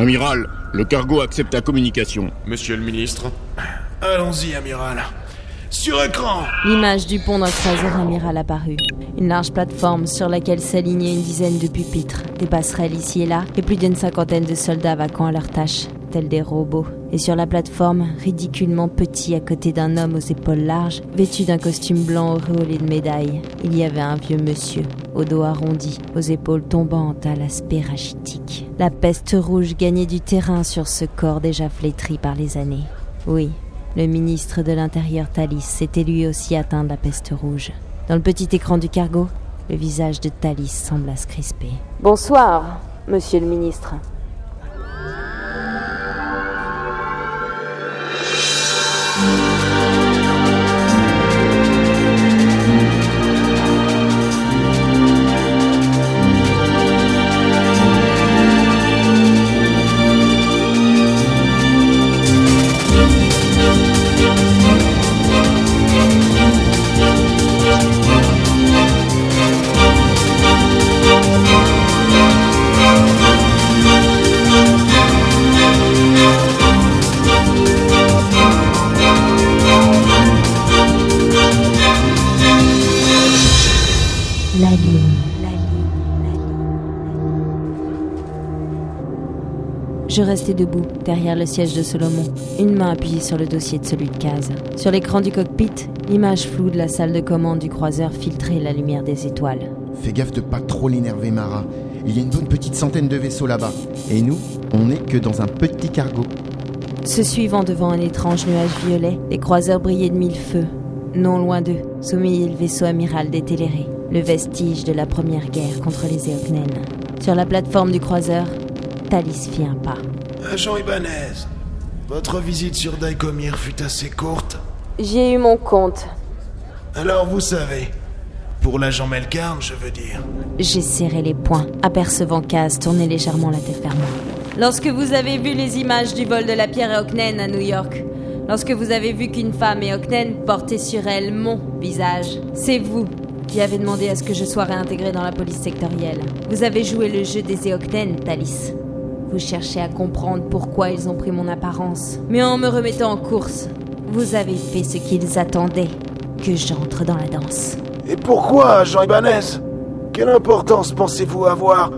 Amiral, le cargo accepte la communication. Monsieur le ministre Allons-y, amiral. Sur écran L'image du pont d'un croiseur amiral apparut. Une large plateforme sur laquelle s'alignaient une dizaine de pupitres, des passerelles ici et là, et plus d'une cinquantaine de soldats vaquant à leurs tâches, tels des robots. Et sur la plateforme, ridiculement petit à côté d'un homme aux épaules larges, vêtu d'un costume blanc auréolé de médailles, il y avait un vieux monsieur, au dos arrondi, aux épaules tombantes, à l'aspect rachitique. La peste rouge gagnait du terrain sur ce corps déjà flétri par les années. Oui, le ministre de l'Intérieur Thalys s'était lui aussi atteint de la peste rouge. Dans le petit écran du cargo, le visage de Thalys sembla se crisper. Bonsoir, monsieur le ministre. La Je restais debout, derrière le siège de Solomon, une main appuyée sur le dossier de celui de Case. Sur l'écran du cockpit, l'image floue de la salle de commande du croiseur filtrait la lumière des étoiles. Fais gaffe de pas trop l'énerver, Mara. Il y a une bonne petite centaine de vaisseaux là-bas. Et nous, on n'est que dans un petit cargo. Se suivant devant un étrange nuage violet, les croiseurs brillaient de mille feux. Non loin d'eux, sommeillait le vaisseau amiral des Télérés, le vestige de la première guerre contre les Éocnènes. Sur la plateforme du croiseur, Thalys fit un pas. Agent Ibanez, votre visite sur Daikomir fut assez courte. J'ai eu mon compte. Alors vous savez, pour l'agent Melkarn, je veux dire. J'ai serré les poings, apercevant Kaz tourner légèrement la tête vers moi. Lorsque vous avez vu les images du vol de la pierre Eoknen à New York, lorsque vous avez vu qu'une femme Eoknen portait sur elle mon visage, c'est vous qui avez demandé à ce que je sois réintégré dans la police sectorielle. Vous avez joué le jeu des Eoknen, Thalys. Vous cherchez à comprendre pourquoi ils ont pris mon apparence. Mais en me remettant en course, vous avez fait ce qu'ils attendaient, que j'entre dans la danse. Et pourquoi, agent Ibanez? Quelle importance pensez-vous avoir?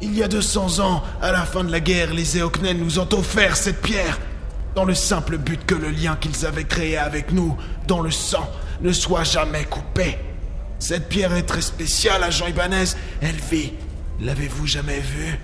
Il y a 200 ans, à la fin de la guerre, les Éocnènes nous ont offert cette pierre, dans le simple but que le lien qu'ils avaient créé avec nous, dans le sang, ne soit jamais coupé. Cette pierre est très spéciale, agent Ibanez. Elle vit. L'avez-vous jamais vue?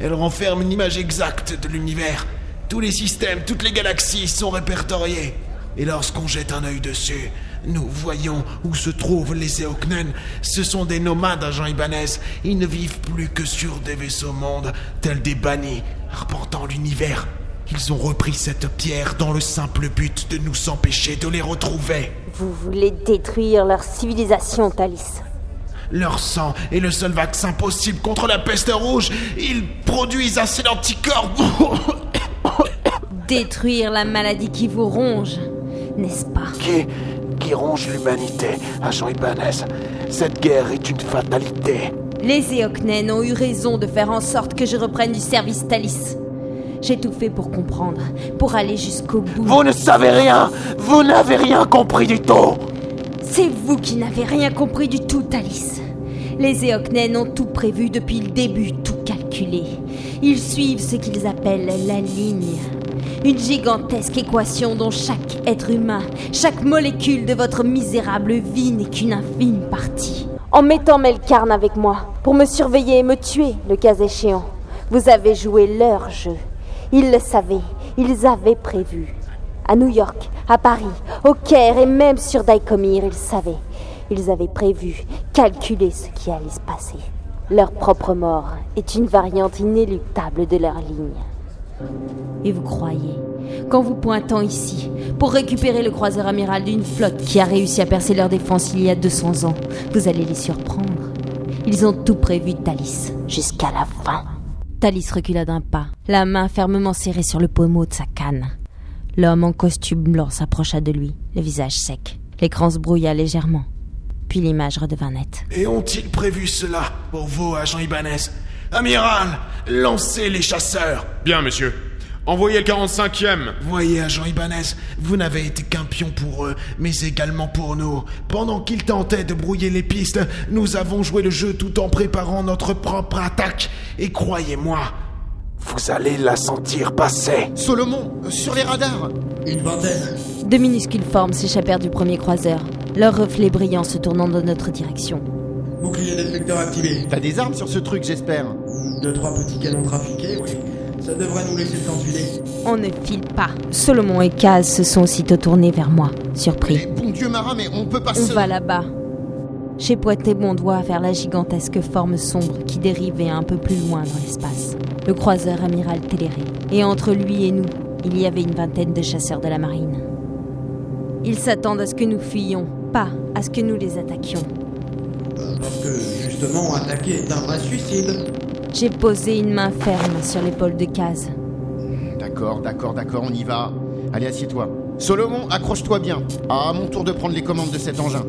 Elle renferme une image exacte de l'univers. Tous les systèmes, toutes les galaxies sont répertoriées. Et lorsqu'on jette un œil dessus, nous voyons où se trouvent les Éocnènes. Ce sont des nomades, agent Ibanez. Ils ne vivent plus que sur des vaisseaux mondes, tels des bannis, arpentant l'univers. Ils ont repris cette pierre dans le simple but de nous empêcher de les retrouver. Vous voulez détruire leur civilisation, Thalys. Leur sang est le seul vaccin possible contre la peste rouge. Ils produisent assez d'anticorps. Détruire la maladie qui vous ronge, n'est-ce pas? Qui, qui ronge l'humanité, agent Ibanez? Cette guerre est une fatalité. Les Éocnènes ont eu raison de faire en sorte que je reprenne du service Thalys. J'ai tout fait pour comprendre, pour aller jusqu'au bout. Vous ne savez rien Vous n'avez rien compris du tout C'est vous qui n'avez rien compris du tout, Thalys. Les Éocnènes ont tout prévu depuis le début, tout calculé. Ils suivent ce qu'ils appellent la ligne. Une gigantesque équation dont chaque être humain, chaque molécule de votre misérable vie n'est qu'une infime partie. En mettant Melkarn avec moi, pour me surveiller et me tuer, le cas échéant, vous avez joué leur jeu. Ils le savaient, ils avaient prévu. À New York, à Paris, au Caire et même sur Daikomir, ils savaient. Ils avaient prévu, calculé ce qui allait se passer. Leur propre mort est une variante inéluctable de leur ligne. Et vous croyez qu'en vous pointant ici, pour récupérer le croiseur amiral d'une flotte qui a réussi à percer leur défense il y a 200 ans, vous allez les surprendre Ils ont tout prévu, Thalys, jusqu'à la fin. Thalys recula d'un pas, la main fermement serrée sur le pommeau de sa canne. L'homme en costume blanc s'approcha de lui, le visage sec. L'écran se brouilla légèrement. Puis l'image redevint nette. Et ont-ils prévu cela pour vous, agent Ibanez? Amiral, lancez les chasseurs Bien, monsieur. Envoyez le 45e. Voyez, agent Ibanez, vous n'avez été qu'un pion pour eux, mais également pour nous. Pendant qu'ils tentaient de brouiller les pistes, nous avons joué le jeu tout en préparant notre propre attaque. Et croyez-moi, vous allez la sentir passer. Solomon, euh, sur les radars Une vingtaine. Deux minuscules formes s'échappèrent du premier croiseur, leurs reflets brillants se tournant dans notre direction. Bouclier détecteur activé. T'as des armes sur ce truc, j'espère Deux, trois petits canons trafiqués, oui. Ça devrait nous laisser le temps de filer. On ne file pas. Solomon et Kaz se sont aussitôt tournés vers moi, surpris. Mais bon Dieu, Mara, mais on peut pas On se... va là-bas. J'ai pointé mon doigt vers la gigantesque forme sombre qui dérivait un peu plus loin dans l'espace. Le croiseur amiral Téléré. Et entre lui et nous, il y avait une vingtaine de chasseurs de la marine. Ils s'attendent à ce que nous fuyions, pas à ce que nous les attaquions. Parce que, justement, attaquer est un vrai suicide. J'ai posé une main ferme sur l'épaule de Kaz. D'accord, d'accord, d'accord, on y va. Allez, assieds-toi. Solomon, accroche-toi bien. À mon tour de prendre les commandes de cet engin.